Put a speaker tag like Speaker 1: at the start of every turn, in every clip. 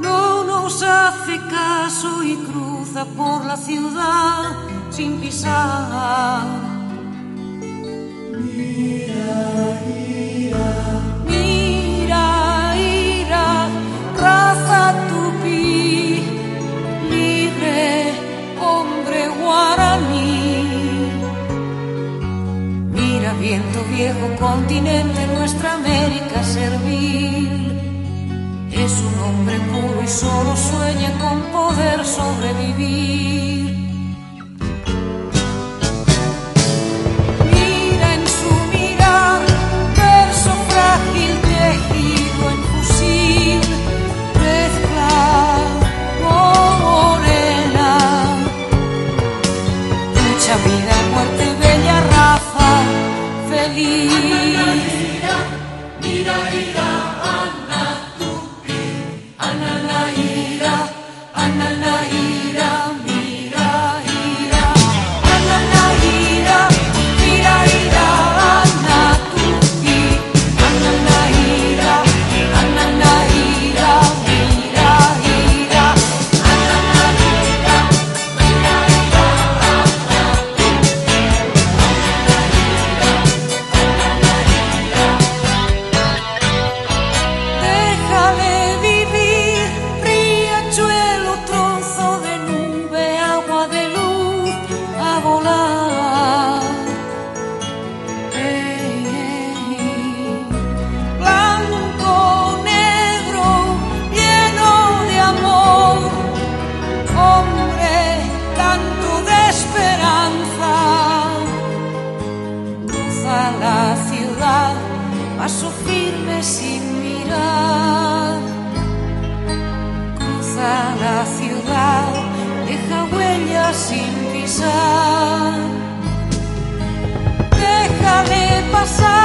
Speaker 1: no nos hace caso y cruza por la ciudad sin pisar. Mira, ira, raza tupí, libre, hombre guaraní. Mira, viento viejo, continente, nuestra América servil. Es un hombre puro y solo sueña con poder sobrevivir. Mira en su mirar, verso frágil tejido en fusil, mezcla morena. Lucha, vida, muerte, bella raza, feliz. Ananaira, sin pisar. Déjale pasar,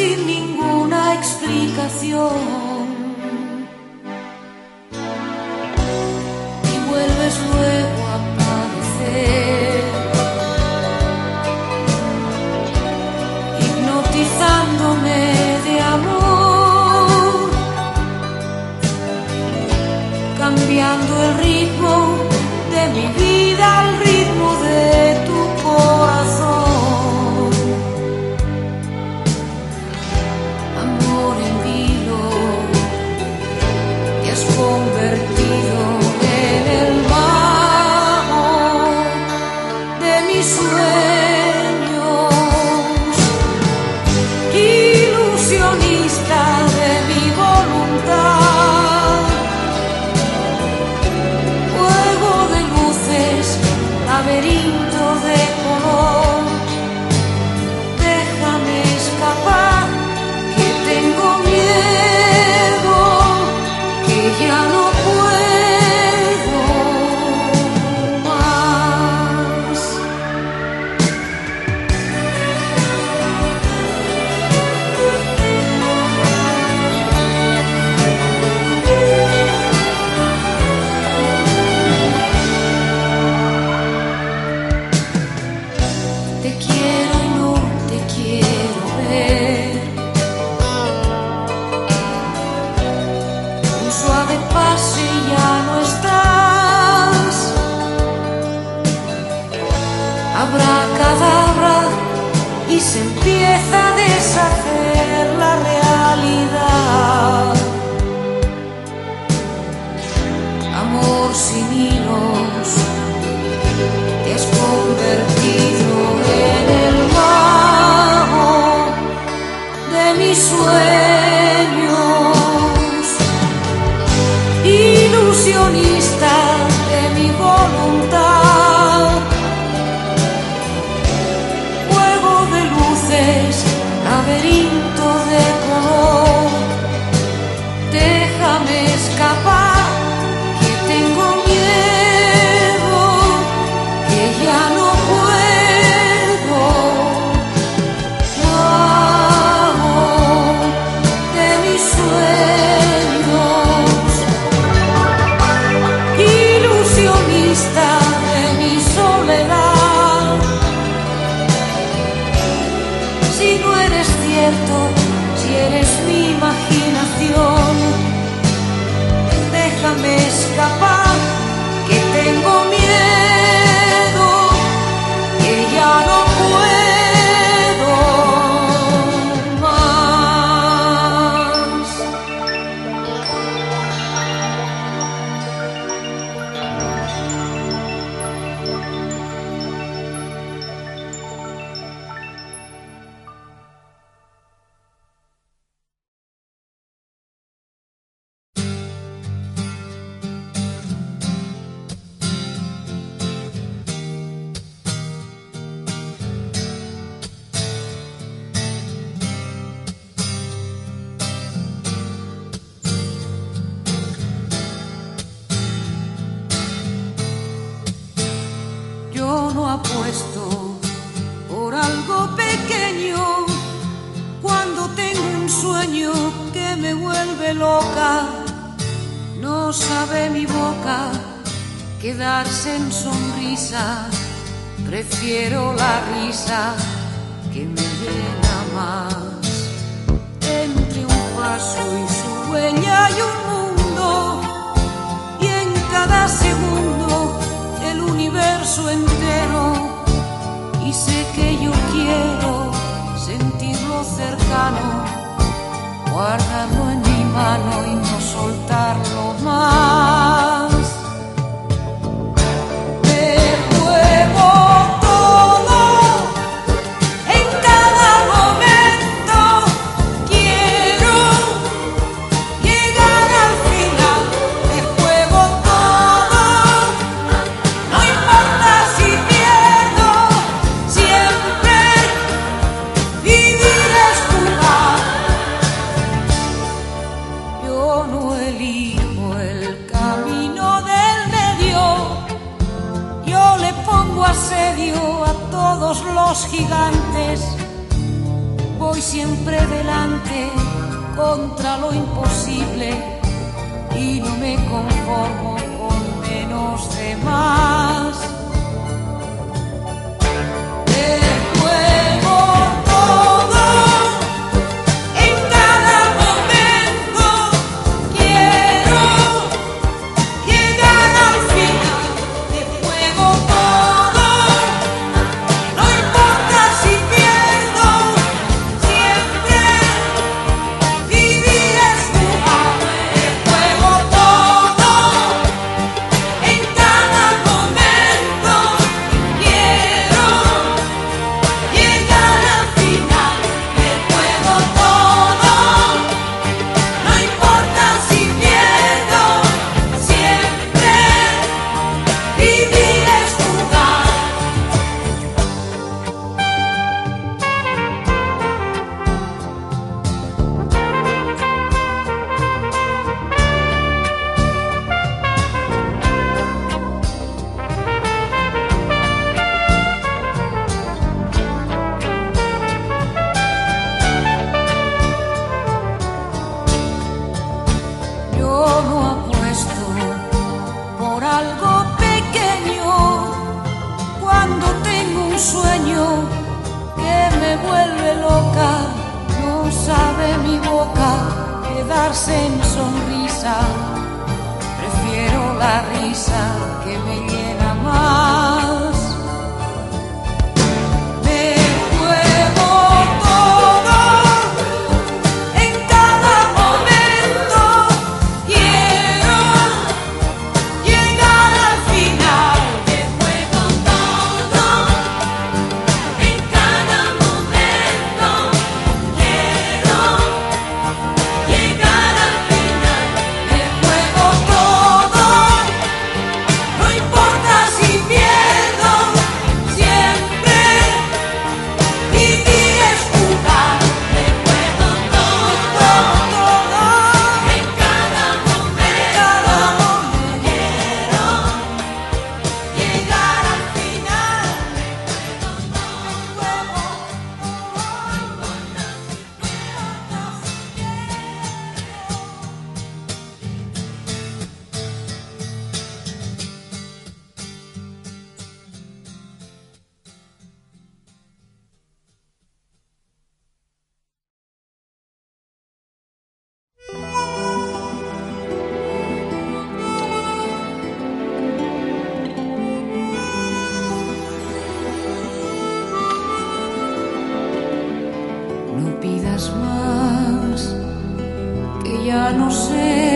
Speaker 1: sin ninguna explicación. Y vuelves luego a aparecer. hipnotizándome de amor, cambiando el ritmo te se empieza a deshacer la realidad. Amor sin hilos, te has convertido en el mago de mis sueños, ilusionista de mi voz. por algo pequeño cuando tengo un sueño que me vuelve loca. No sabe mi boca quedarse en sonrisa, prefiero la risa mano, guardarlo en mi mano y no soltarlo más. quedarse en sonrisa, prefiero la risa que me lleva. No sé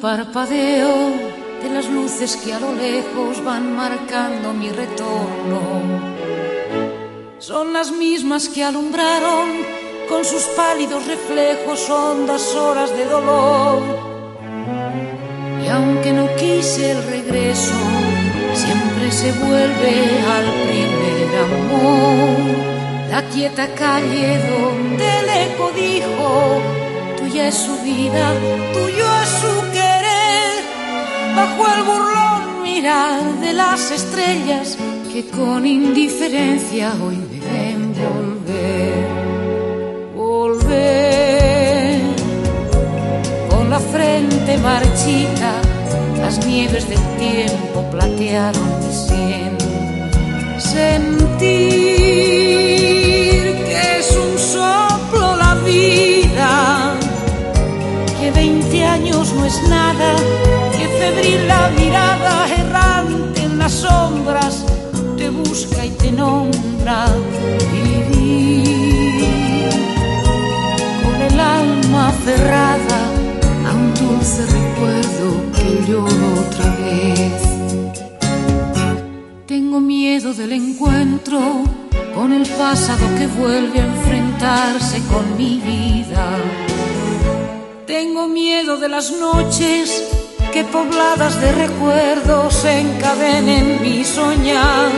Speaker 1: parpadeo de las luces que a lo lejos van marcando mi retorno. Son las mismas que alumbraron con sus pálidos reflejos hondas horas de dolor. Y aunque no quise el regreso, siempre se vuelve al primer amor. La quieta calle donde el eco dijo, tuya es su vida, tuyo es su. Bajo el burlón mirar de las estrellas que con indiferencia hoy deben volver. Volver con la frente marchita, las nieves del tiempo platearon mi sien. Sentir que es un soplo la vida, que veinte años no es nada, febril la mirada errante en las sombras te busca y te nombra. Vivir con el alma cerrada a un dulce recuerdo que lloro otra vez. Tengo miedo del encuentro con el pasado que vuelve a enfrentarse con mi vida. Tengo miedo de las noches que pobladas de recuerdos encadenen mi soñar.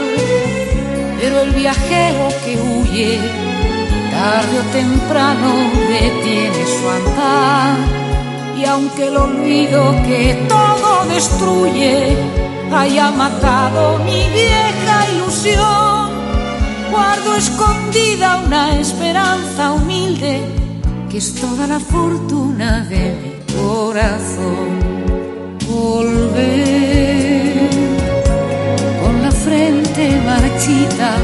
Speaker 1: Pero el viajero que huye, tarde o temprano detiene su andar. Y aunque el olvido que todo destruye haya matado mi vieja ilusión, guardo escondida una esperanza humilde que es toda la fortuna de mi corazón. Volver con la frente marchita,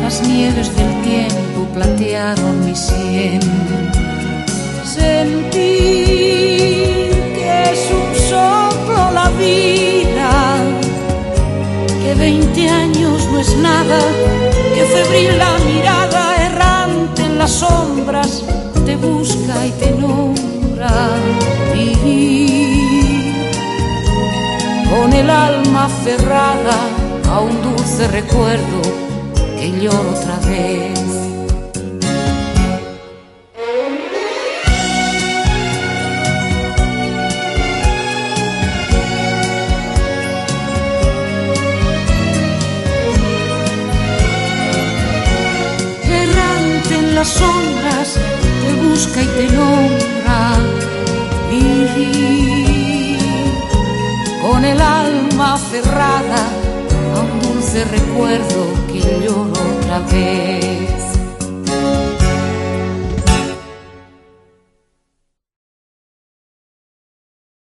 Speaker 1: las nieves del tiempo platearon mi sien. Sentir que es un soplo la vida, que veinte años no es nada, que febril la mirada errante en las sombras te busca y te nombra. Vivir con el alma cerrada a un dulce recuerdo que lloro otra vez.